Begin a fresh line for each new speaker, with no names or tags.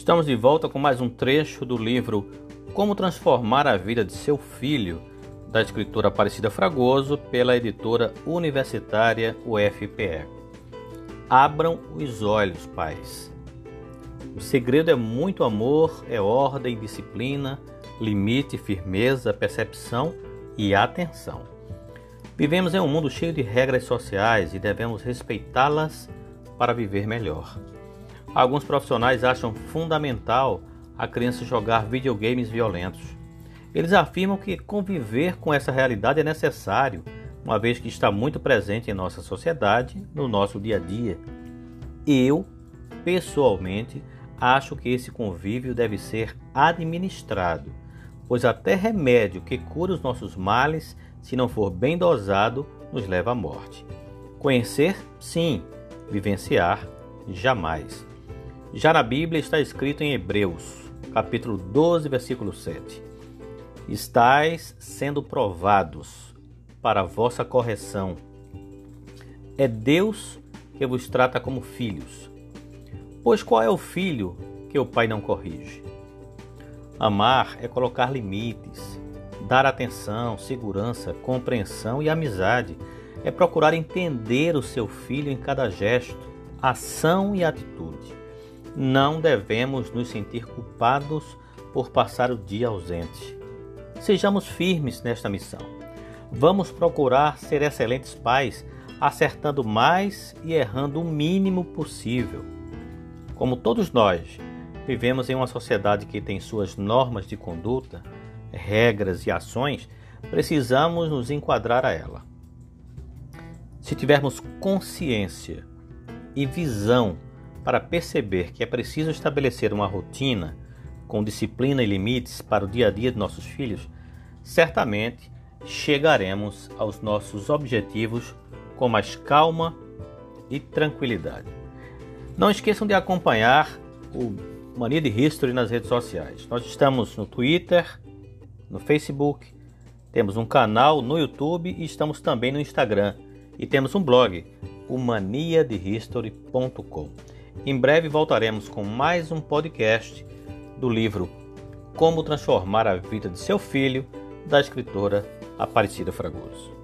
Estamos de volta com mais um trecho do livro Como Transformar a Vida de Seu Filho, da escritora Aparecida Fragoso, pela editora universitária UFPE. Abram os olhos, pais. O segredo é muito amor, é ordem, disciplina, limite, firmeza, percepção e atenção. Vivemos em um mundo cheio de regras sociais e devemos respeitá-las para viver melhor. Alguns profissionais acham fundamental a criança jogar videogames violentos. Eles afirmam que conviver com essa realidade é necessário, uma vez que está muito presente em nossa sociedade, no nosso dia a dia. Eu, pessoalmente, acho que esse convívio deve ser administrado, pois até remédio que cura os nossos males, se não for bem dosado, nos leva à morte. Conhecer, sim, vivenciar, jamais. Já na Bíblia está escrito em Hebreus, capítulo 12, versículo 7. Estais sendo provados para vossa correção. É Deus que vos trata como filhos. Pois qual é o filho que o pai não corrige? Amar é colocar limites, dar atenção, segurança, compreensão e amizade. É procurar entender o seu filho em cada gesto, ação e atitude. Não devemos nos sentir culpados por passar o dia ausente. Sejamos firmes nesta missão. Vamos procurar ser excelentes pais, acertando mais e errando o mínimo possível. Como todos nós, vivemos em uma sociedade que tem suas normas de conduta, regras e ações, precisamos nos enquadrar a ela. Se tivermos consciência e visão para perceber que é preciso estabelecer uma rotina com disciplina e limites para o dia a dia de nossos filhos, certamente chegaremos aos nossos objetivos com mais calma e tranquilidade. Não esqueçam de acompanhar o Mania de History nas redes sociais. Nós estamos no Twitter, no Facebook, temos um canal no YouTube e estamos também no Instagram. E temos um blog, o. Em breve voltaremos com mais um podcast do livro Como Transformar a Vida de Seu Filho, da escritora Aparecida Fragoso.